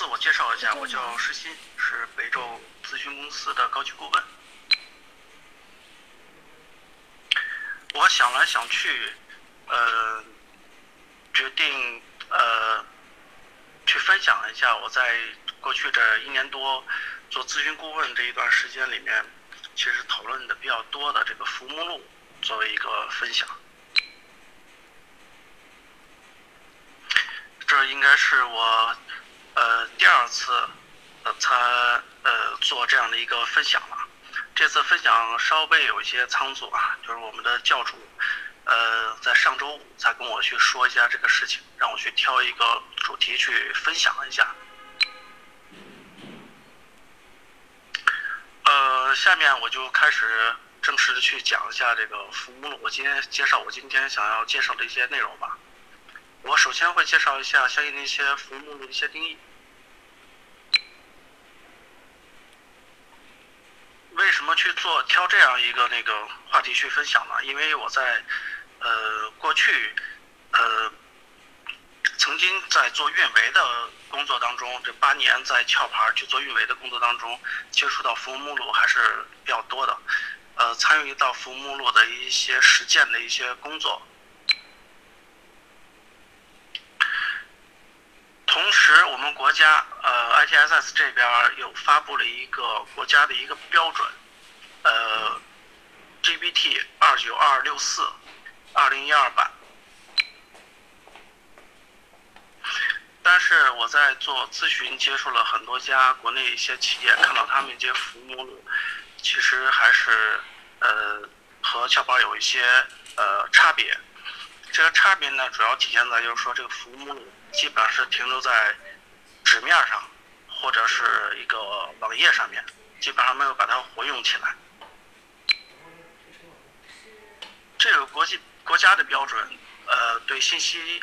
自我介绍一下，我叫石鑫，是北宙咨询公司的高级顾问。我想来想去，呃，决定呃，去分享一下我在过去这一年多做咨询顾问这一段时间里面，其实讨论的比较多的这个服务目录，作为一个分享。这应该是我呃次呃参呃做这样的一个分享了。这次分享稍微有一些仓促啊，就是我们的教主呃在上周五才跟我去说一下这个事情，让我去挑一个主题去分享一下。呃，下面我就开始正式的去讲一下这个服务目录。我今天介绍我今天想要介绍的一些内容吧。我首先会介绍一下相应的一些服务目录的一些定义。为什么去做挑这样一个那个话题去分享呢？因为我在呃过去呃曾经在做运维的工作当中，这八年在壳牌去做运维的工作当中，接触到服务目录还是比较多的，呃参与到服务目录的一些实践的一些工作。同时，我们国家呃 ITSS 这边又发布了一个国家的一个标准，呃 GBT 二九二六四二零一二版。但是我在做咨询，接触了很多家国内一些企业，看到他们一些服务目录，其实还是呃和壳牌有一些呃差别。这个差别呢，主要体现在就是说这个服务目录。基本上是停留在纸面上，或者是一个网页上面，基本上没有把它活用起来。这个国际国家的标准，呃，对信息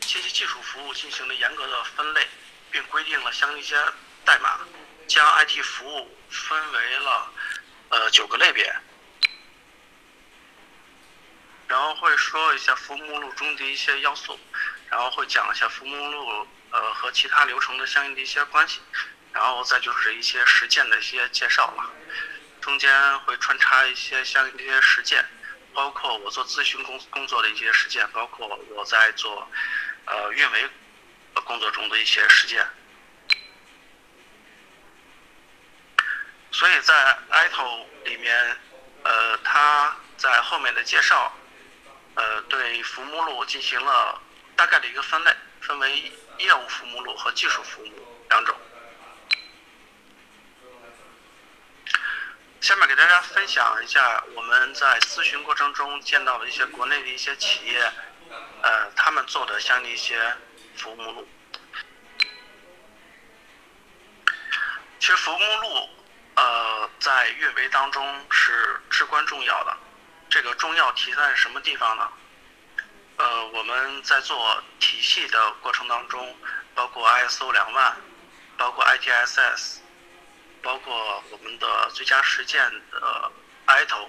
信息技术服务进行了严格的分类，并规定了相应一些代码，将 IT 服务分为了呃九个类别。然后会说一下服务目录中的一些要素。然后会讲一下服务目录，呃和其他流程的相应的一些关系，然后再就是一些实践的一些介绍了，中间会穿插一些相应的一些实践，包括我做咨询工工作的一些实践，包括我在做呃运维工作中的一些实践。所以在 ITO 里面，呃，他在后面的介绍，呃，对服务目录进行了。大概的一个分类，分为业务服务目录和技术服务目录两种。下面给大家分享一下我们在咨询过程中见到的一些国内的一些企业，呃，他们做的相应的一些服务目录。其实服务目录，呃，在运维当中是至关重要的。这个重要体现在什么地方呢？呃，我们在做体系的过程当中，包括 ISO 两万，包括 ITSS，包括我们的最佳实践的 ITO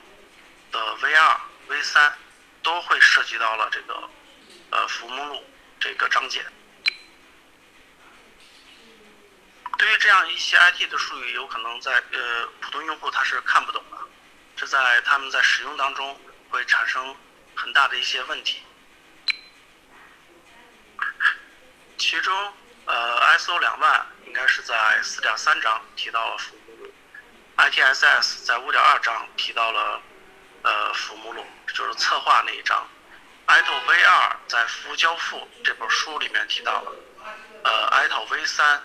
的 V 二、V 三，都会涉及到了这个呃服务目录这个章节。对于这样一些 IT 的术语，有可能在呃普通用户他是看不懂的，这在他们在使用当中会产生很大的一些问题。其中，呃，ISO 两万应该是在四点三章提到了服务目录，ITSS 在五点二章提到了呃服务目录，就是策划那一章，ITO V 二在服务交付这本书里面提到了，呃，ITO V 三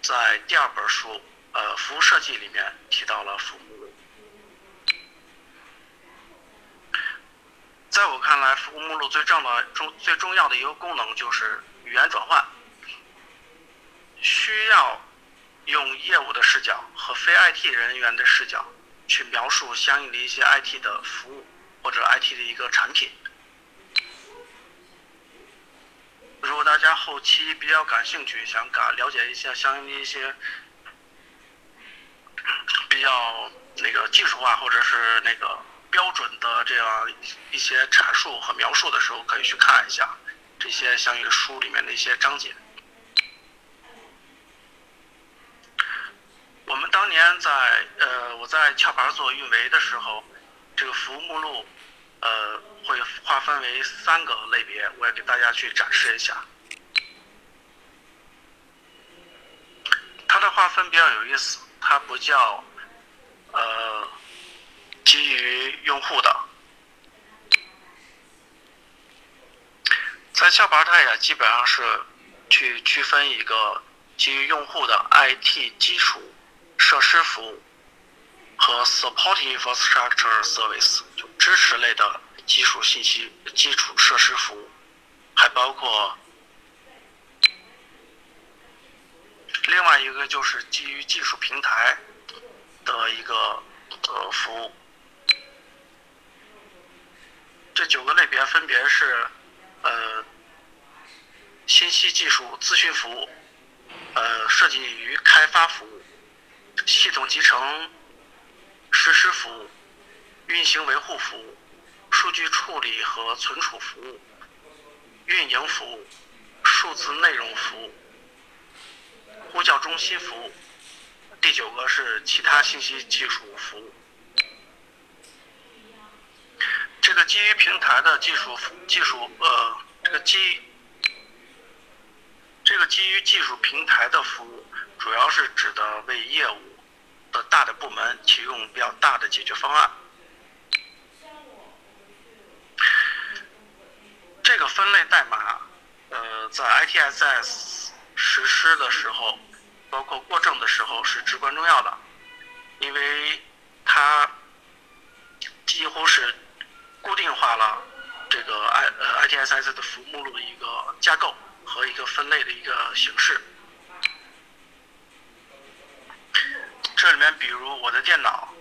在第二本书呃服务设计里面提到了服务目录。在我看来，服务目录最重要的最重要的一个功能就是。语言转换需要用业务的视角和非 IT 人员的视角去描述相应的一些 IT 的服务或者 IT 的一个产品。如果大家后期比较感兴趣，想感了解一下相应的一些比较那个技术化或者是那个标准的这样一些阐述和描述的时候，可以去看一下。这些相应的书里面的一些章节。我们当年在呃我在壳牌做运维的时候，这个服务目录呃会划分为三个类别，我也给大家去展示一下。它的划分比较有意思，它不叫呃基于用户的，在壳牌它也基本上是去区分一个基于用户的 IT 基础设施服务和 Supporting Infrastructure Service 就支持类的基础信息基础设施服务，还包括。另外一个就是基于技术平台的一个呃服务，这九个类别分别是呃信息技术咨询服务，呃设计与开发服务，系统集成实施服务，运行维护服务，数据处理和存储服务，运营服务，数字内容服务。呼叫中心服务，第九个是其他信息技术服务。这个基于平台的技术技术呃，这个基这个基于技术平台的服务，主要是指的为业务大的部门提供比较大的解决方案。这个分类代码，呃，在 ITSS。实施的时候，包括过证的时候是至关重要的，因为它几乎是固定化了这个 I 呃 ITSS 的服务目录的一个架构和一个分类的一个形式。这里面比如我的电脑、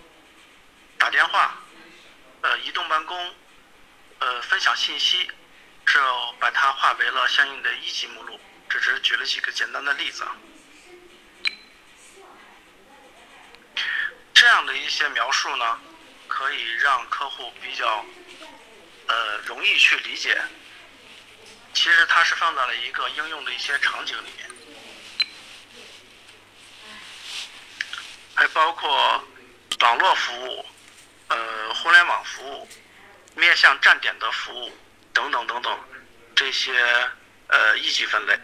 打电话、呃移动办公、呃分享信息，这把它划为了相应的一级目录。这只是举了几个简单的例子，这样的一些描述呢，可以让客户比较呃容易去理解。其实它是放在了一个应用的一些场景里面，还包括网络服务、呃互联网服务、面向站点的服务等等等等这些呃一级分类。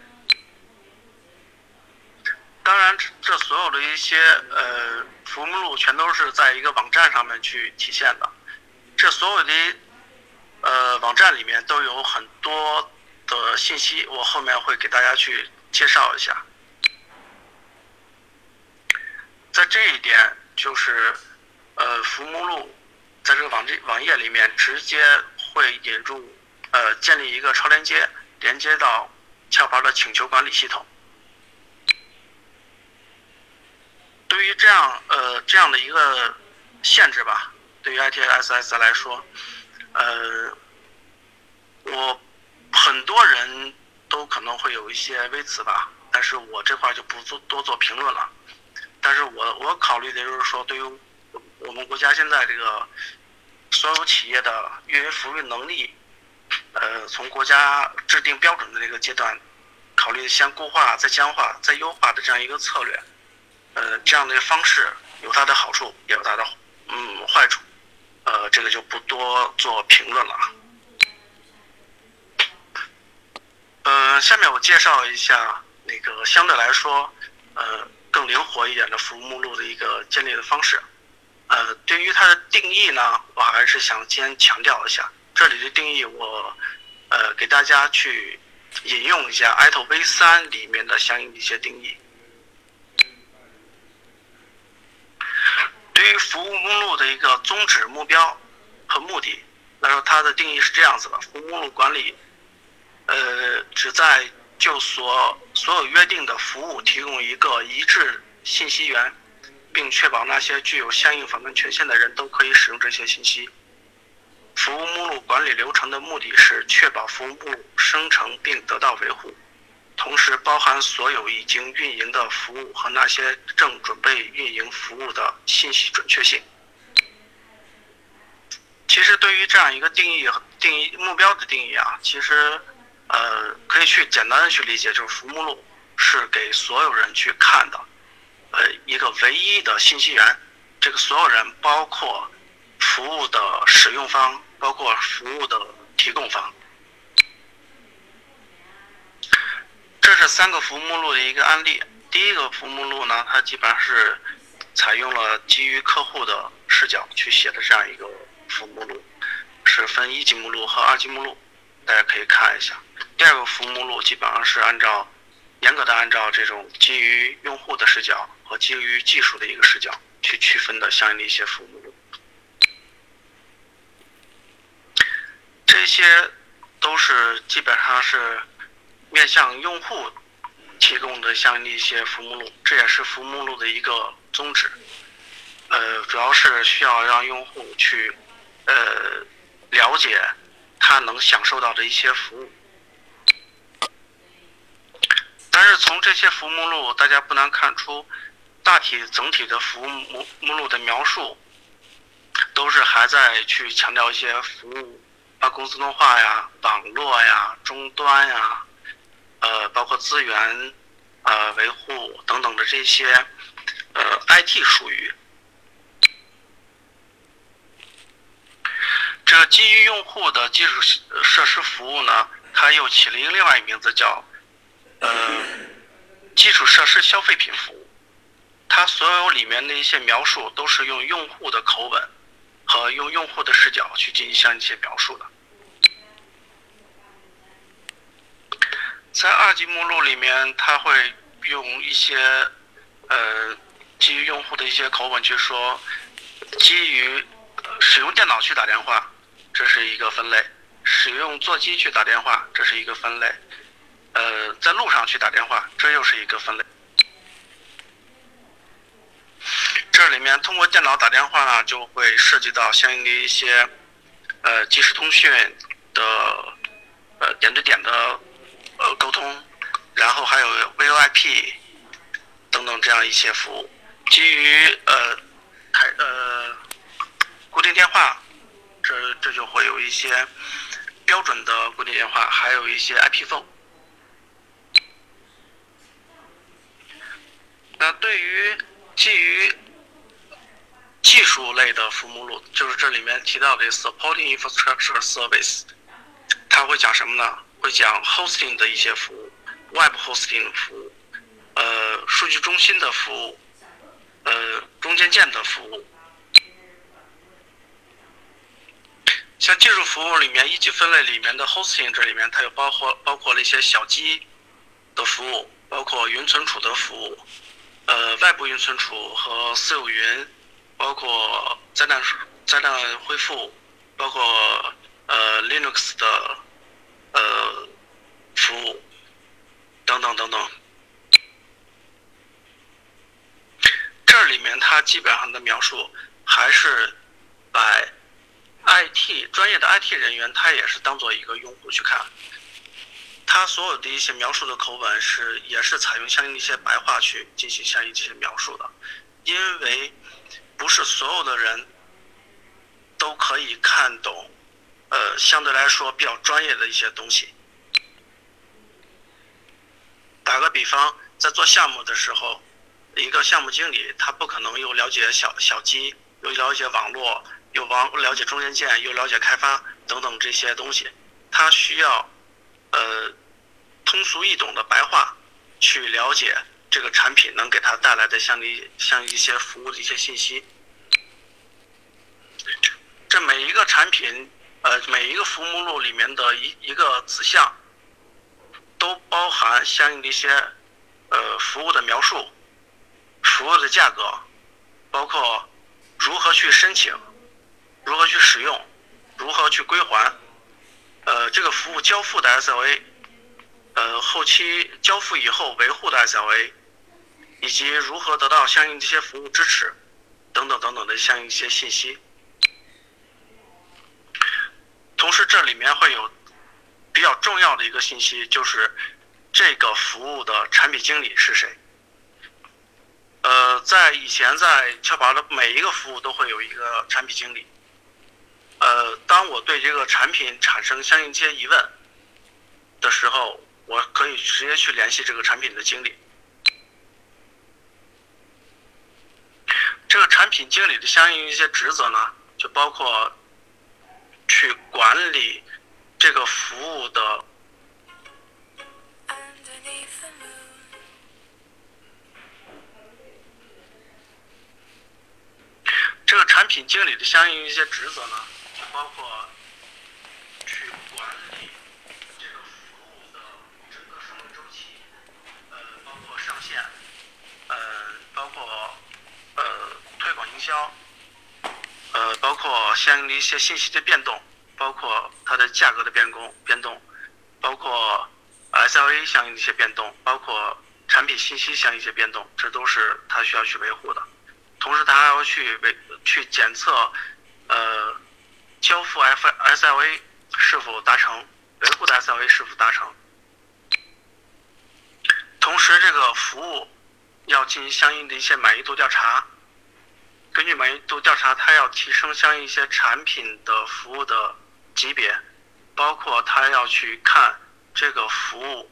当然，这所有的一些呃服务目录全都是在一个网站上面去体现的。这所有的呃网站里面都有很多的信息，我后面会给大家去介绍一下。在这一点，就是呃服务目录在这个网这网页里面直接会引入呃建立一个超连接，连接到壳牌的请求管理系统。对于这样呃这样的一个限制吧，对于 ITSS 来说，呃，我很多人都可能会有一些微词吧，但是我这块就不做多做评论了。但是我我考虑的就是说，对于我们国家现在这个所有企业的运营服务能力，呃，从国家制定标准的这个阶段，考虑先固化、再僵化、再优化的这样一个策略。呃，这样的方式有它的好处，也有它的嗯坏处，呃，这个就不多做评论了啊。嗯，下面我介绍一下那个相对来说呃更灵活一点的服务目录的一个建立的方式。呃，对于它的定义呢，我还是想先强调一下，这里的定义我呃给大家去引用一下 ITO V 三里面的相应的一些定义。对于服务目录的一个宗旨、目标和目的来说，它的定义是这样子的：服务目录管理，呃，旨在就所所有约定的服务提供一个一致信息源，并确保那些具有相应访问权限的人都可以使用这些信息。服务目录管理流程的目的是确保服务目录生成并得到维护。同时包含所有已经运营的服务和那些正准备运营服务的信息准确性。其实对于这样一个定义、定义目标的定义啊，其实呃可以去简单的去理解，就是服务目录是给所有人去看的，呃一个唯一的信息源。这个所有人包括服务的使用方，包括服务的提供方。这是三个服务目录的一个案例。第一个服务目录呢，它基本上是采用了基于客户的视角去写的这样一个服务目录，是分一级目录和二级目录，大家可以看一下。第二个服务目录基本上是按照严格的按照这种基于用户的视角和基于技术的一个视角去区分的相应的一些服务目录。这些都是基本上是面向用户提供的相应的一些服务目录，这也是服务目录的一个宗旨。呃，主要是需要让用户去呃了解他能享受到的一些服务。但是从这些服务目录，大家不难看出，大体整体的服务目目录的描述，都是还在去强调一些服务，办公自动化呀、网络呀、终端呀，呃，包括资源，呃，维护等等的这些，呃，IT 术语。这基于用户的基础设施服务呢，它又起了一个另外一个名字叫。呃，基础设施消费品服务，它所有里面的一些描述都是用用户的口吻和用用户的视角去进行相应一些描述的。在二级目录里面，它会用一些呃基于用户的一些口吻去说，基于使用电脑去打电话，这是一个分类；使用座机去打电话，这是一个分类。呃，在路上去打电话，这又是一个分类。这里面通过电脑打电话呢，就会涉及到相应的一些呃即时通讯的呃点对点的呃沟通，然后还有 VoIP 等等这样一些服务。基于呃开呃固定电话，这这就会有一些标准的固定电话，还有一些 IP phone。那对于基于类的服务目录，就是这里面提到的 supporting infrastructure service，它会讲什么呢？会讲 hosting 的一些服务，web hosting 服务，呃，数据中心的服务，呃，中间件的服务。像技术服务里面一级分类里面的 hosting，这里面它又包括包括了一些小机的服务，包括云存储的服务。呃，外部云存储和私有云，包括灾难灾难恢复，包括呃 Linux 的呃服务等等等等。这里面它基本上的描述还是把 IT 专业的 IT 人员，他也是当做一个用户去看。他所有的一些描述的口吻是，也是采用相应的一些白话去进行相应这些描述的，因为不是所有的人都可以看懂，呃，相对来说比较专业的一些东西。打个比方，在做项目的时候，一个项目经理他不可能又了解小小机，又了解网络，又网了解中间件，又了解开发等等这些东西，他需要，呃。通俗易懂的白话，去了解这个产品能给他带来的像一像一些服务的一些信息。这每一个产品，呃，每一个服务目录里面的一一个子项，都包含相应的一些呃服务的描述、服务的价格，包括如何去申请、如何去使用、如何去归还，呃，这个服务交付的 SLA。呃，后期交付以后维护的 SLA，以及如何得到相应这些服务支持，等等等等的相应一些信息。同时，这里面会有比较重要的一个信息，就是这个服务的产品经理是谁。呃，在以前在跳拔的每一个服务都会有一个产品经理。呃，当我对这个产品产生相应一些疑问的时候。我可以直接去联系这个产品的经理。品经理的相应一些职责呢，就包括去管理这个服务的。这个产品经理的相应一些职责呢，就包括去管理这个服务的整个生命周期，呃，包括上线，呃，包括呃推广营销，呃，包括相应的一些信息的变动，包括它的价格的变动变动，包括 SLA 相应的一些变动，包括产品信息相应一些变动，这都是它需要去维护的。同时，他还要去维去检测，呃，交付 F SLA 是否达成，维护的 SLA 是否达成。同时，这个服务要进行相应的一些满意度调查。根据满意度调查，他要提升相应一些产品的服务的级别，包括他要去看这个服务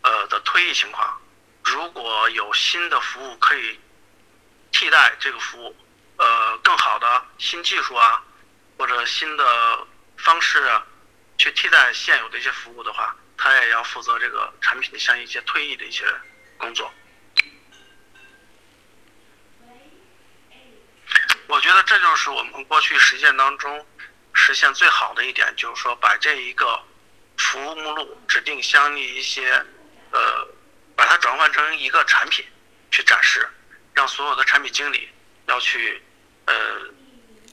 呃的退役情况。如果有新的服务可以。替代这个服务，呃，更好的新技术啊，或者新的方式啊，去替代现有的一些服务的话，他也要负责这个产品的相应一些退役的一些工作。我觉得这就是我们过去实践当中实现最好的一点，就是说把这一个服务目录指定相应一些，呃，把它转换成一个产品去展示。让所有的产品经理要去，呃，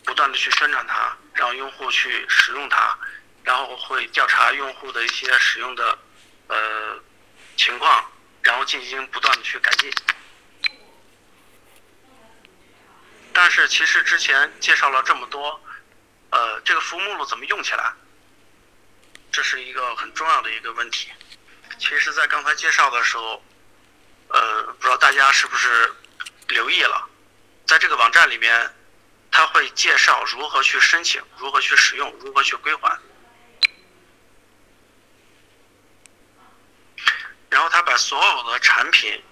不断的去宣传它，让用户去使用它，然后会调查用户的一些使用的呃情况，然后进行不断的去改进。但是其实之前介绍了这么多，呃，这个服务目录怎么用起来，这是一个很重要的一个问题。其实，在刚才介绍的时候，呃，不知道大家是不是。留意了，在这个网站里面，他会介绍如何去申请，如何去使用，如何去归还。然后他把所有的产品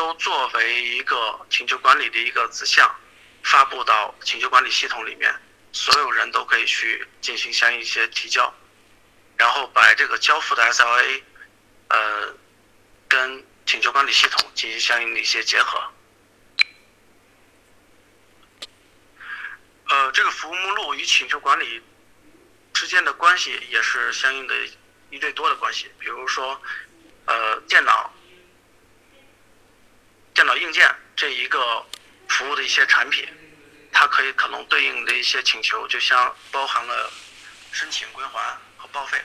都作为一个请求管理的一个子项，发布到请求管理系统里面，所有人都可以去进行相应一些提交，然后把这个交付的 SLA，呃，跟。请求管理系统进行相应的一些结合。呃，这个服务目录与请求管理之间的关系也是相应的一对多的关系。比如说，呃，电脑、电脑硬件这一个服务的一些产品，它可以可能对应的一些请求，就像包含了申请、归还和报废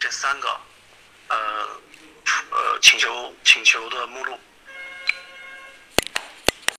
这三个，呃。呃，请求请求的目录。